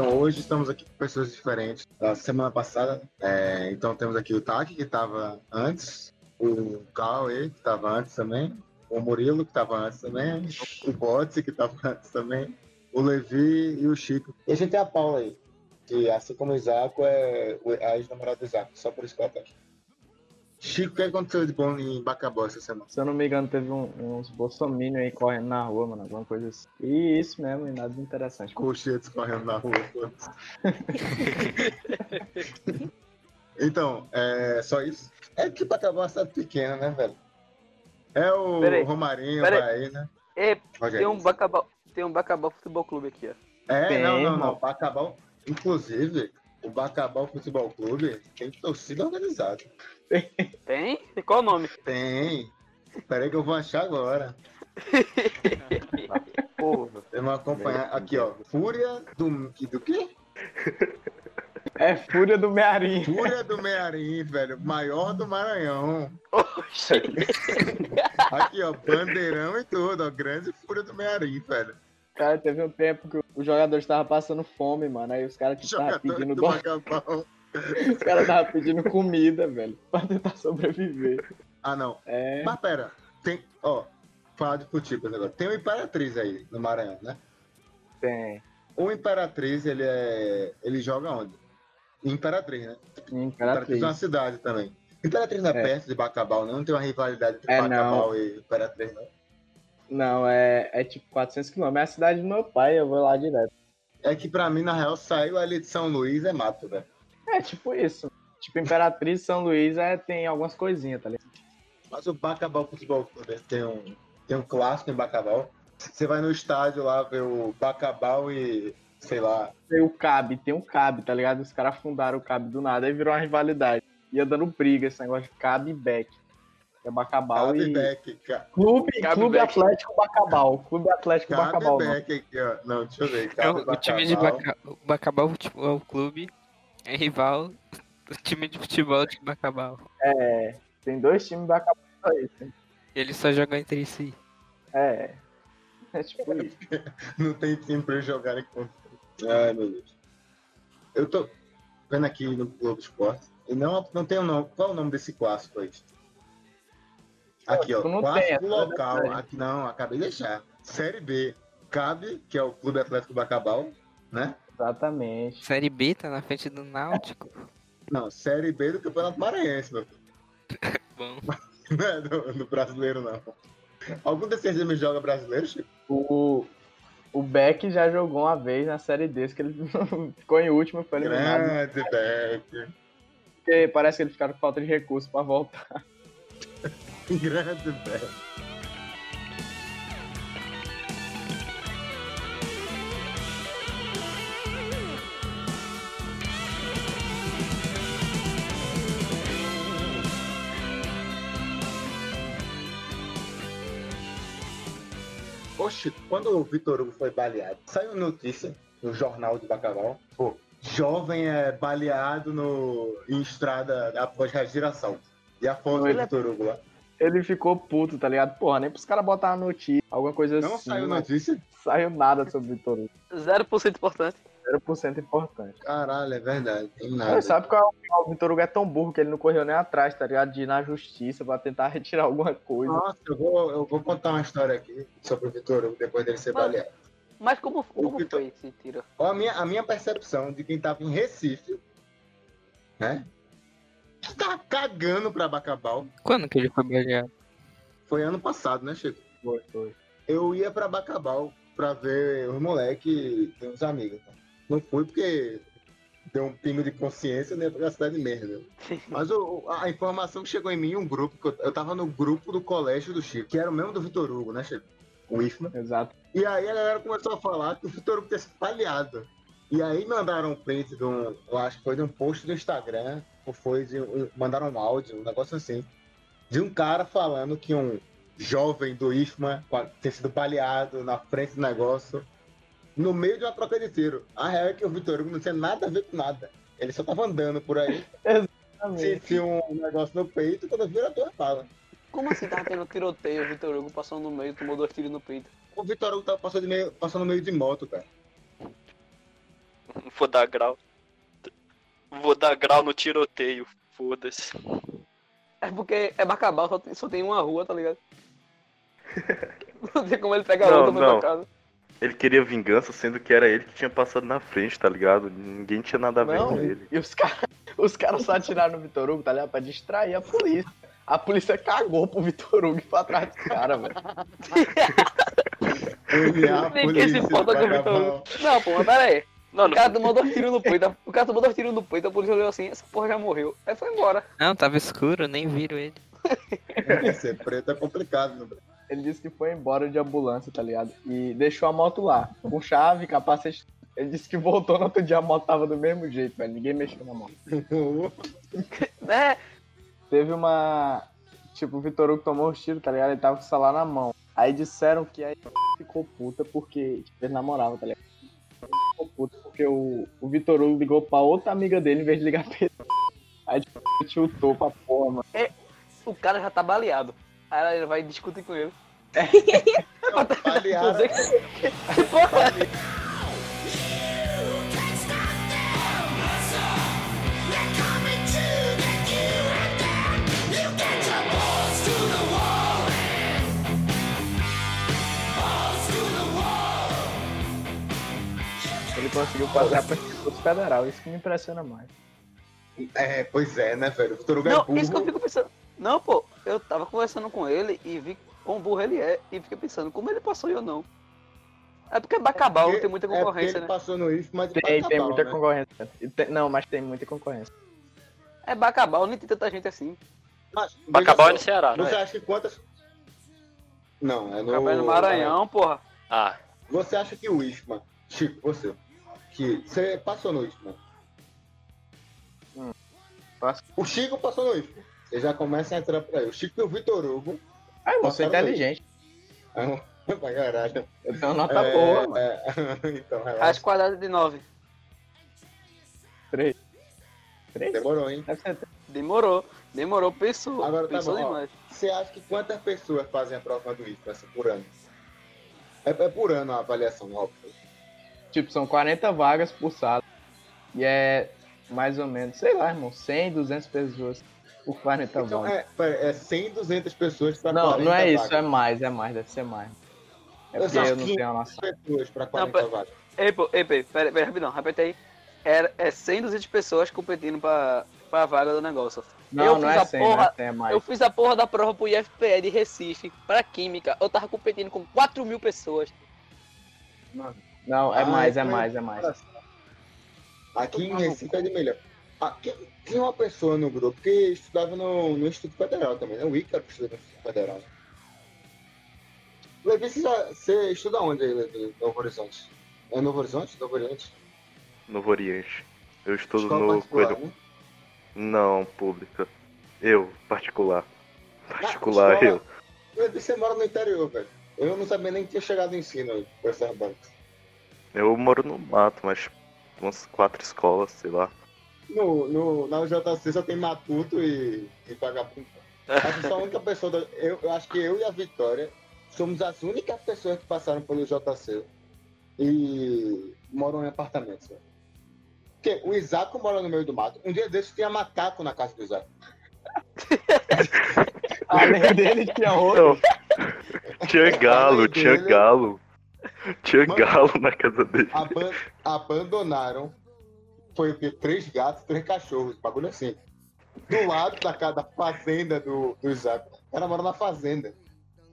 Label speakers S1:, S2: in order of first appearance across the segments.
S1: Então hoje estamos aqui com pessoas diferentes da semana passada. É, então temos aqui o Taki, que estava antes, o Cauê, que estava antes também, o Murilo, que estava antes também, o Botsi, que estava antes também, o Levi e o Chico. E a gente tem a Paula aí, que assim como o Isaco é a ex-namorada do Isaco, só por isso que ela tá aqui. Chico, o que aconteceu de bom em Bacabó essa semana?
S2: Se eu não me engano, teve um, uns bolsominions aí correndo na rua, mano, alguma coisa assim. E isso mesmo, e nada de interessante.
S1: Cochetes correndo na rua. então, é só isso? É que Bacabó é uma cidade pequena, né, velho? É o
S3: Peraí,
S1: Romarinho,
S3: peraí.
S1: aí, né?
S3: É, tem um Bacabal, tem um Bacabal Futebol Clube aqui, ó.
S1: É, não, não,
S2: irmão.
S1: não. Bacabal, inclusive, o Bacabal Futebol Clube tem torcida organizada.
S3: Tem? Qual o nome?
S1: Tem. Peraí que eu vou achar agora.
S3: Porra.
S1: Vamos acompanhar. Aqui, ó. Fúria do. Do quê?
S2: É Fúria do Mearim.
S1: Fúria do Mearim, velho. Maior do Maranhão.
S3: Oxi.
S1: Aqui, ó. Bandeirão e tudo, ó. Grande Fúria do Mearim, velho.
S2: Cara, teve um tempo que os jogadores estavam passando fome, mano. Aí os caras que estavam
S1: Jogador
S2: pedindo
S1: do
S2: os caras estavam pedindo comida, velho, pra tentar sobreviver.
S1: Ah, não.
S2: É.
S1: Mas pera. Tem. Ó. Falar de futebol agora. Tem o Imperatriz aí no Maranhão, né?
S2: Tem.
S1: O Imperatriz, ele é. Ele joga onde? Imperatriz, né? Imperatriz é uma
S2: Imperatriz.
S1: cidade também. Imperatriz não é,
S2: É.
S1: perto de Bacabal, não? Não tem uma rivalidade entre
S2: É,
S1: Bacabal e Imperatriz, não?
S2: Não, é, é tipo 400 km. É a cidade do meu pai, eu vou lá direto.
S1: É que pra mim, na real, saiu ali de São Luís é mato, velho.
S2: É tipo isso. Tipo, Imperatriz São Luís é, tem algumas coisinhas, tá ligado?
S1: Mas o Bacabal Futebol Clube tem um, tem um clássico em Bacabal. Você vai no estádio lá ver o Bacabal e, sei lá,
S2: Tem o CAB, tem um CAB, tá ligado? Os caras fundaram o CAB do nada, aí virou uma rivalidade. Ia dando briga esse negócio de CAB e Beck. É Bacabal e...
S1: Cabebeck, ca-
S2: Clube,
S3: Cabe
S2: Clube
S3: Beck.
S2: Atlético Bacabal. Clube Atlético Bacabal. não.
S1: Cabebeck aqui, ó. Não, deixa eu ver.
S4: É o,
S1: Cabe
S4: o time de
S1: Bacabal.
S4: Baca, o Bacabal Futebol Clube é rival do time de futebol de Bacabal.
S2: É, tem dois times Bacabal só isso. hein?
S4: Eles só jogam entre si.
S2: É. É tipo isso.
S1: Não tem time pra eles jogarem contra. Ai, meu Deus. Eu tô vendo aqui no Globo Esporte. E não, não tem o nome. Qual é o nome desse clássico aí? Aqui, ó.
S2: tipo, não
S1: clássico
S2: tem, essa
S1: local.
S2: é verdade.
S1: Aqui não, acabei de deixar. Série B. Cabe, que é o Clube Atlético Bacabal, né?
S2: Exatamente.
S4: Série B tá na frente do Náutico.
S1: Não, Série B do Campeonato Maranhense, meu filho.
S4: Bom,
S1: Não é do, do brasileiro, não. Algum desses times joga brasileiro, Chico?
S2: O, o Beck já jogou uma vez na série desse que ele ficou em último e foi eliminado.
S1: Grande Beck.
S2: Porque parece que eles ficaram com falta de recurso pra voltar.
S1: Grande Beck. Oxe, quando o Vitor Hugo foi baleado, saiu notícia no jornal de Bacabal. Pô, jovem é baleado no, em estrada após giração. E a foto do Vitor Hugo lá.
S2: Ele ficou puto, tá ligado? Porra, nem pros caras botar a notícia, alguma coisa
S1: Não
S2: assim.
S1: saiu
S2: mas
S1: notícia?
S2: saiu nada sobre o Vitor Hugo.
S3: 0% importante.
S2: 0% importante.
S1: Caralho, é verdade. Tem nada.
S2: Mas sabe qual é o o Vitor Hugo é tão burro que ele não correu nem atrás, tá ligado? De ir na justiça pra tentar retirar alguma coisa.
S1: Nossa, eu vou, eu vou contar uma história aqui sobre o Vitor Hugo depois dele ser
S3: Mas-
S1: baleado.
S3: Mas como, como
S1: Vitor-
S3: foi esse tiro?
S1: A minha, a minha percepção de quem tava em Recife, né? Tá cagando pra Bacabal.
S4: quando que ele foi baleado?
S1: Foi ano passado, né, Chico?
S2: Foi, foi.
S1: Eu ia pra Bacabal pra ver os moleques e uns amigos. tá? Não fui porque deu um pingo de consciência, né? Pra cidade de merda. Mas o- a informação que chegou em mim, um grupo, que eu, eu tava no grupo do colégio do Chico, que era o mesmo do Vitor Hugo, né, Chico? O IFMA.
S2: Exato.
S1: E aí a galera começou a falar que o Vitor Hugo tinha se baleado. E aí mandaram um print de um, eu acho que foi de um post do Instagram, foi de, mandaram um áudio, um negócio assim, de um cara falando que um jovem do IFMA a- tinha sido baleado na frente do negócio, no meio de uma troca de tiro. A real é que o Vitor Hugo não tinha nada a ver com nada. Ele só tava andando por aí, sentiu um negócio no peito, quando vira duas balas.
S3: Como assim tava tendo tiroteio? O Vitor Hugo passou no meio, tomou dois tiros no peito.
S1: O Vitor Hugo tava passando, de meio, passando no meio de moto, cara.
S5: Vou dar grau. Vou dar grau no tiroteio. Foda-se.
S3: É porque é Bacabal, só tem, só tem uma rua, tá ligado? Não tem como ele pegar
S6: Não,
S3: outra pra casa.
S6: Ele queria vingança, sendo que era ele que tinha passado na frente, tá ligado? Ninguém tinha nada a ver
S2: Não,
S6: com ele.
S2: e os caras os cara só atiraram no Vitor Hugo, tá ligado? Pra distrair a polícia. A polícia cagou pro Vitor Hugo e pra trás dos caras, velho.
S1: Ele é a
S3: Ninguém se importa com o Vitor. Hugo. Não, pô, mas pera aí.
S5: Não,
S3: O
S5: não,
S3: cara tomou dois tiros no peito, o cara tomou dois tiros no peito, a polícia olhou assim, essa porra já morreu. Aí foi embora.
S4: Não, tava escuro, nem viram ele.
S1: Ser preto é complicado, né?
S2: Ele disse que foi embora de ambulância, tá ligado? E deixou a moto lá, com chave, capacete. Ele disse que voltou no outro dia, a moto tava do mesmo jeito, velho. Ninguém mexeu na moto.
S3: Né?
S2: Teve uma. Tipo, o Vitor Hugo tomou os tiros, tá ligado? Ele tava com o celular na mão. Aí disseram que aí ficou puta porque tipo, ele namorava, tá ligado? Puta porque o, o Vitor Hugo ligou pra outra amiga dele em vez de ligar pra ele. Aí tipo, chutou pra porra, mano.
S3: O cara já tá baleado. Aí ele vai discutir com ele.
S1: Aliás,
S3: Dizer que- que porra
S2: Ele conseguiu passar pra Instituto Federal, isso que me impressiona mais.
S1: é, pois é, né, velho? O Vitor Hugo é
S3: Não,
S1: burro.
S3: isso que eu fico pensando. Não, pô, eu tava conversando com ele e vi quão burro ele é. E fiquei pensando, como ele passou e eu não? É porque Bacabal
S1: Porque-
S3: tem muita
S1: é
S3: concorrência,
S1: ele
S3: né?
S1: passou no IF, mas
S2: Tem, tem
S1: Bacabal,
S2: muita
S1: né?
S2: concorrência. Tem- não, mas tem muita concorrência.
S3: É Bacabal, nem tem tanta gente assim.
S1: Mas,
S5: Bacabal
S1: só,
S5: é no Ceará, não
S1: Você
S5: é?
S1: acha que quantas... Não, é no...
S3: Bacabal é no Maranhão, porra.
S5: Ah,
S1: Você acha que o IFMA, Chico, você, que você passou no IFMA?
S2: Hum, passo.
S1: O Chico passou no IFMA. Você já começa a entrar por aí. O Chico e o Vitor Hugo.
S2: Ah, eu sou
S1: Passaram
S2: inteligente.
S1: É um... pra caralho.
S2: Eu tenho nota
S1: É,
S2: boa, mano.
S1: é, então,
S3: Raiz
S1: relaxa.
S3: quadrada de 9.
S2: Três. Três?
S1: Demorou, hein?
S3: Demorou. Demorou, pensou.
S1: Agora tá
S3: pensou
S1: bom, ó.
S3: demais.
S1: Você acha que quantas pessoas fazem a prova do IFMA assim, por ano? É, é por ano a avaliação, óbvio.
S2: Tipo, são 40 vagas por sala. E é mais ou menos, sei lá, irmão, 100, 200 pessoas por 40
S1: Então,
S2: vagas.
S1: é, é 100, 200 pessoas para
S2: não,
S1: 40
S2: não é isso,
S1: vagas.
S2: é mais, é mais, deve ser mais. É
S1: Eu
S2: porque eu não tenho a noção.
S1: pessoas para 40
S3: pera-
S1: vagas.
S3: Ei, pô, ei, pera, pera, pera, rapidão, repete aí. Era, é 100, 200 pessoas competindo pra, pra vaga do negócio.
S2: Não,
S3: eu
S2: não
S3: fiz
S2: é
S3: a
S2: 100, não
S3: porra-
S2: é 100, é mais.
S3: Eu fiz a porra da prova pro IFPE de Recife, pra Química. Eu tava competindo com 4 mil pessoas.
S2: Não, é
S1: Ah,
S2: mais, é mais, é mais.
S1: Aqui em Recife é de melhor. Aqui, tinha uma pessoa no grupo que estudava no, no Instituto Federal também, né? O Ícaro estuda no Instituto Federal. né? Levi, você, já, você estuda onde aí, Levi? Novo Horizonte? É Novo Horizonte? Novo Oriente?
S6: Novo Oriente. Eu estudo
S1: Escola
S6: no
S1: particular,
S6: Coelho.
S1: né?
S6: Não, pública. Eu, particular. Particular,
S1: escola-
S6: eu.
S1: Levi, você mora no interior, velho. Eu não sabia nem que tinha chegado no ensino aí, com essas bancas.
S6: Eu moro no mato, mas umas quatro escolas, sei lá.
S1: No, no, na UJC só tem matuto e, e vagabundo. Acho que só a única pessoa. da- eu, eu acho que eu e a Vitória somos as únicas pessoas que passaram pelo JC e moram em apartamentos. velho. Porque o Isaac mora no meio do mato. Um dia desses tinha macaco na casa do Isaac.
S2: Além dele, tinha outro.
S6: Tinha galo, tinha
S1: dele-
S6: galo. Tinha
S1: Mano.
S6: galo na casa dele.
S1: Aban- abandonaram. Foi o quê? Três gatos, três cachorros, bagulho assim. Do lado da casa da fazenda do, do Isaac. O cara mora na fazenda.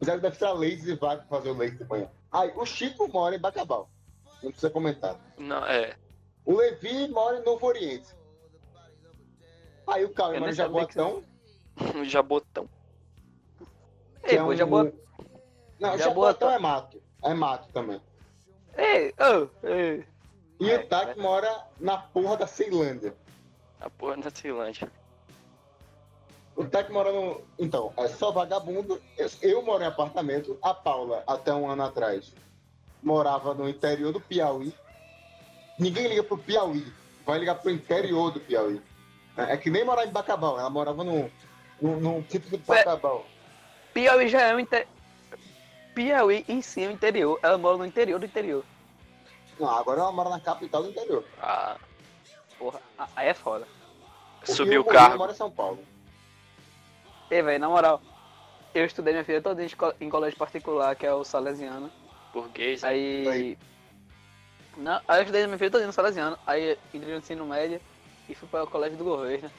S1: O Isaac deve tirar leite e vaca pra fazer o leite de manhã. Aí, o Chico mora em Bacabal. Não precisa comentar.
S5: não, é.
S1: O Levi mora em Novo Oriente. Aí o Cauê mora em
S3: sabia que
S5: jabotão.
S1: que
S3: Ei,
S1: é um-
S3: boa.
S1: Não,
S3: Jaboatão.
S1: Jaboatão é mato. É mato também.
S3: Ei, ô, ei.
S1: E
S5: É,
S1: o Tac mora na porra da Ceilândia.
S5: A porra da Ceilândia.
S1: O Tec mora no. Então, é só vagabundo. Eu, eu moro em apartamento. A Paula, até um ano atrás, morava no interior do Piauí. Ninguém liga pro Piauí. Vai ligar pro interior do Piauí. É, é que nem morar em Bacabal. Ela morava num, num, num tipo de Bacabal.
S3: Piauí já é o interior. Piauí em si é o interior. Ela mora no interior do interior.
S1: Não, agora ela mora na capital do interior.
S5: Ah,
S3: Porra, a- aí é foda.
S5: subiu o
S1: E
S5: cargo.
S1: mora em São Paulo.
S3: Ei, velho, na moral, eu estudei minha vida toda em, colégio particular, que é o Salesiano.
S5: Burguês. né?
S3: Aí.
S1: Aí.
S3: Não, aí eu estudei minha vida toda no Salesiano. Aí entrei no ensino médio e fui para o colégio do governo.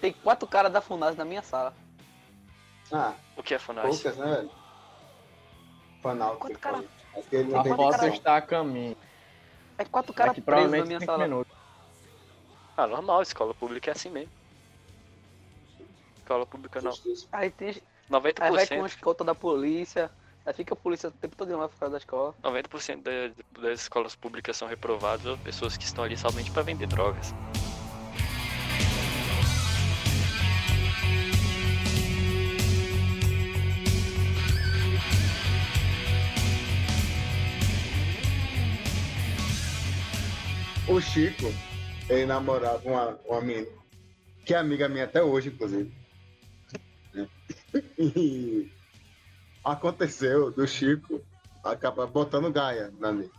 S3: Tem quatro caras da FUNAS na minha sala.
S1: Ah,
S5: O que é Funais?
S1: poucas, né, velho? Fanal.
S3: Quanto cara-
S2: A
S1: tem
S2: foto está a caminho.
S3: É quatro caras
S2: Daqui
S3: presos na
S2: provavelmente
S3: minha
S2: 5
S3: sala.
S2: minutos.
S5: Ah, normal, escola pública é assim mesmo. Escola pública não.
S3: Aí tem. Aí vai com
S5: 90%,
S3: a escolta da polícia. Aí fica a polícia o tempo todo lá fora da escola.
S5: 90% da- das escolas públicas são reprovadas ou pessoas que estão ali somente para vender drogas.
S1: O Chico, ele namorava uma, uma menina, que é amiga minha até hoje, inclusive. E aconteceu do Chico acabar botando Gaia na lei.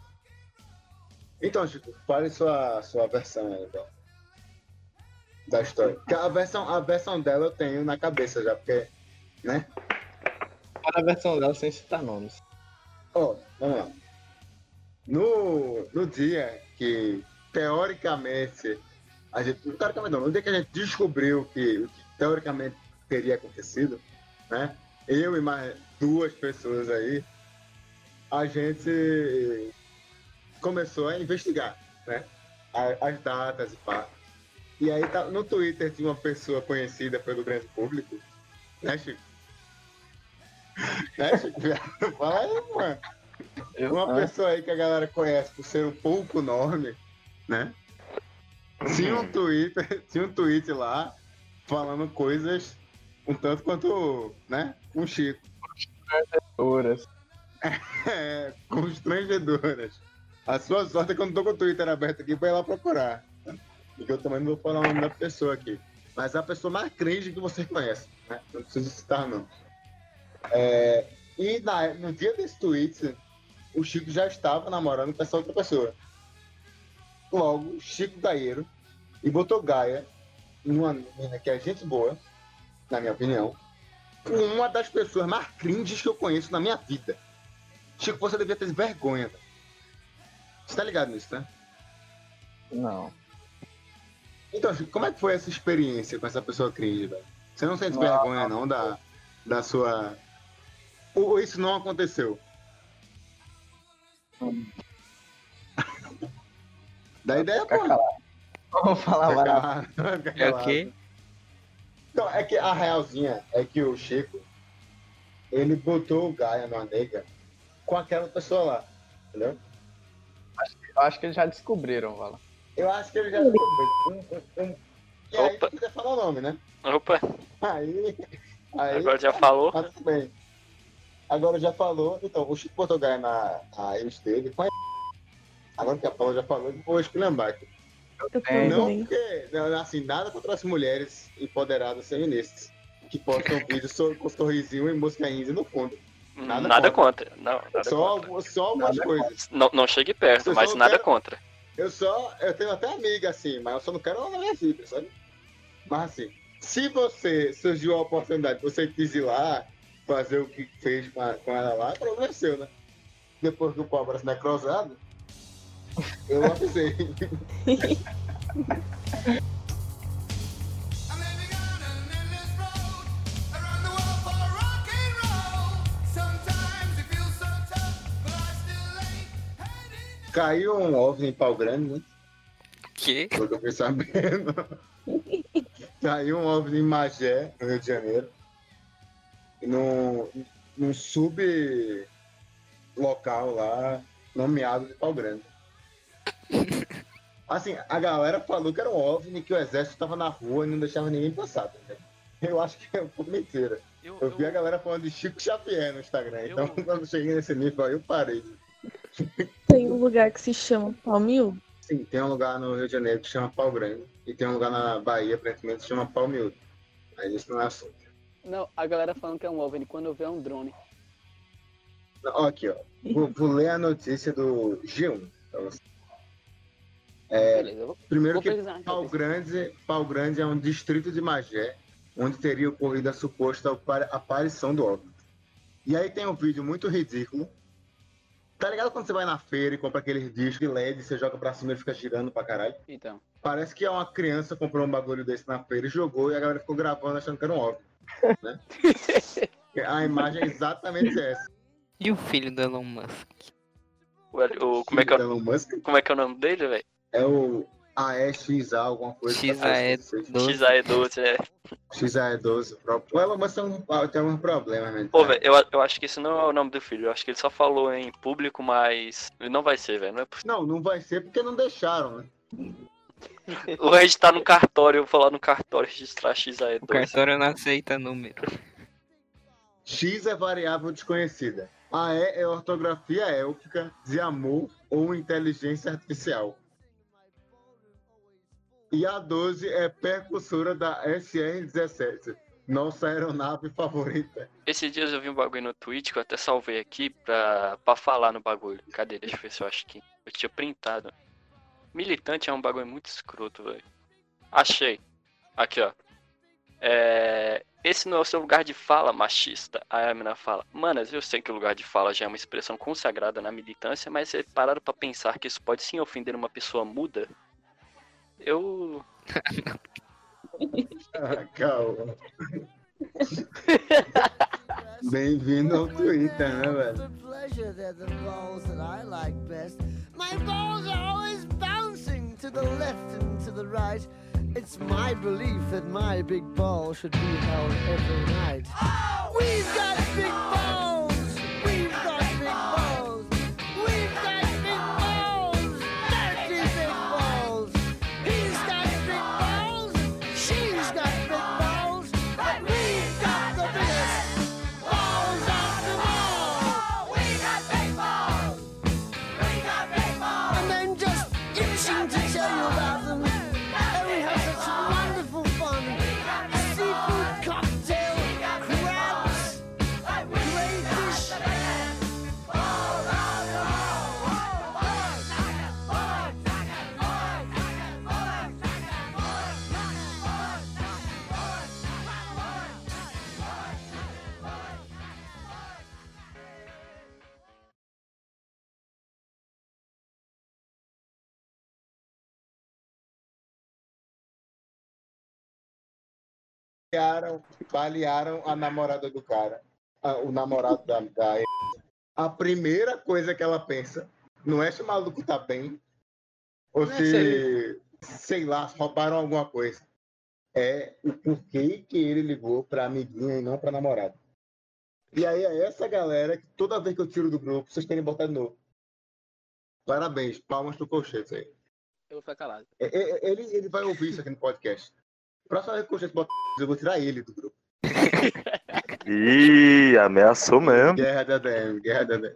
S1: Então, Chico, fale sua, sua versão aí da, da história. Porque a versão, a versão dela eu tenho na cabeça já, porque, né?
S2: A versão dela sem citar nomes.
S1: Ó, vamos lá. No, no dia que, teoricamente, a gente. Teoricamente não, no dia que a gente descobriu que o que teoricamente teria acontecido, né? Eu e mais duas pessoas aí, a gente começou a investigar, né? As datas e pá. E aí tá, no Twitter tinha uma pessoa conhecida pelo grande público, né, Chico? né, Chico? Fala aí, mano. Uma
S2: Ah.
S1: pessoa aí que a galera conhece por ser um pouco nome, né? Tinha um Twitter, tinha um tweet lá falando coisas um tanto quanto, né? Um Chico.
S2: Horas.
S1: É, constrangedoras. A sua sorte é que eu não tô com o Twitter aberto aqui pra ir lá procurar. Porque eu também não vou falar o nome da pessoa aqui. Mas é a pessoa mais cringe que você conhece, né? Não preciso citar, não. É, e na- no dia desse tweet, o Chico já estava namorando com essa outra pessoa. Logo, Chico Gaieiro e botou Gaia numa menina que é gente boa, na minha opinião, com uma das pessoas mais cringes que eu conheço na minha vida. Chico, você devia ter vergonha. Você tá ligado nisso, né?
S2: Não.
S1: Então, Chico, como é que foi essa experiência com essa pessoa cringe, velho? Você não sente
S2: Não.
S1: vergonha, não, da, da sua... Ou isso não aconteceu? Da ideia,
S2: Fica
S1: pô.
S2: calado. Vamos falar mais.
S4: É o quê?
S1: Então, é que a realzinha é que o Chico, ele botou o Gaia numa nega com aquela pessoa lá, entendeu?
S2: Eu acho que eles já descobriram, Vala.
S1: Eu acho que ele já descobriu. Um, um, um... E aí,
S5: Opa.
S1: quiser falar o nome, né?
S5: Opa,
S1: Aí, aí
S5: agora já falou.
S1: tá tudo bem. Agora já falou, então, o Chico botou Gaia na, dele com a Agora que a Paula já falou, vou esculhambar aqui.
S7: Eu
S2: É,
S1: Não
S7: bem.
S1: porque, não, assim, nada contra as mulheres empoderadas feministas que postam vídeos com sorrisinho e música indie no fundo. Nada
S5: Nada, contra. Não, nada
S1: Só,
S5: contra.
S1: algumas- só algumas
S2: Nada
S1: coisas.
S5: Não, não chegue perto,
S1: Eu
S5: mas nada
S1: quero-
S5: contra.
S1: Eu só, eu tenho até amiga assim, mas eu só não quero ela na minha vida, sabe? Mas assim, se você surgiu a oportunidade, você quis ir lá, fazer o que fez com, a- com ela lá, problema é seu, né? Depois que o pau aparece necrosado, eu avisei. Caiu um OVNI em pau grande, né?
S4: Que?
S1: Pelo que eu fiquei sabendo. Caiu um OVNI em Magé, no Rio de Janeiro. Num, num sub local lá, nomeado de pau grande. Assim, a galera falou que era um OVNI, que o exército tava na rua e não deixava ninguém passar. tá? Eu acho que é um pouco mentira.
S8: Eu,
S1: Eu vi a galera falando de Chico Xavier no Instagram.
S8: Eu-
S1: Então, quando eu cheguei nesse nível aí, eu parei.
S7: Tem um lugar que se chama Palmil.
S1: Sim, tem um lugar no Rio de Janeiro que chama Pau Grande. E tem um lugar na Bahia, aparentemente, que chama Pau Miúdo. Mas isso não é assunto.
S3: Não, a galera falando que é um OVNI quando eu ver é um drone.
S1: Ó, aqui, ó. Vou, vou ler a notícia do G1, pra você.
S3: Beleza, eu vou,
S1: Primeiro
S3: vou
S1: que
S3: aqui,
S1: Pau Grande, Pau Grande é um distrito de Magé, onde teria ocorrido a suposta apa- aparição do OVNI. E aí tem um vídeo muito ridículo. Tá ligado quando você vai na feira e compra aqueles discos de LED, você joga pra cima e fica girando pra caralho?
S3: Então.
S1: Parece que é uma criança comprou um bagulho desse na feira e jogou e a galera ficou gravando achando que era um OVNI. Né? a imagem é exatamente essa.
S4: E o filho do Elon Musk?
S5: O, o- como, é que é, o-
S1: Elon Musk
S5: como é que é o nome dele, velho?
S1: É o AEXA, alguma coisa.
S4: XAE 12.
S5: XAE12, é.
S1: XAE12 próprio. O Elon Musk tem um, tem um problema, né?
S5: Pô, velho, eu, eu acho que esse não é o nome do filho. Eu acho que ele só falou em público, mas. Ele não vai ser, velho. Não é possível.
S1: Não, não vai ser porque não deixaram, né?
S5: O Red tá no cartório, eu vou lá no cartório registrar
S4: O
S5: XAE12.
S4: cartório não aceita número.
S1: X é variável desconhecida. A E é ortografia élfica de amor ou inteligência artificial. E a 12 é percussora da SR-17, nossa aeronave favorita.
S5: Esses dias eu vi um bagulho no Twitch que eu até salvei aqui pra, pra falar no bagulho. Cadê? Deixa eu ver se eu acho que. Eu tinha printado. Militante é um bagulho muito escroto, velho. Achei. Aqui, ó. É... Esse não é o seu lugar de fala, machista. Aí a mina fala, manas, eu sei que o lugar de fala já é uma expressão consagrada na militância, mas vocês pararam pra pensar que isso pode sim ofender uma pessoa muda? Eu.
S1: Ah, calma. Bem-vindo ao Twitter, né, velho?
S9: For pleasure, they're the balls that I like best. My balls are always bouncing to the left and to the right. It's my belief that my big ball should be held every night. We've got big balls.
S1: Balearam, balearam a namorada do cara. a- o namorado da, da A primeira coisa que ela pensa não é se o maluco tá bem ou
S3: Não é
S1: se, sei lá, roubaram alguma coisa. É o porquê que ele ligou pra amiguinha e não pra namorada. E aí é essa galera que toda vez que eu tiro do grupo, vocês querem botar de novo. Parabéns, palmas pro colchete aí.
S3: Eu vou ficar calado.
S1: É, é, Ele, ele vai ouvir isso aqui no podcast. Próxima vez que o colchete botar eu vou tirar ele do grupo.
S6: Ih, ameaçou mesmo.
S1: Guerra da DM, guerra da DM.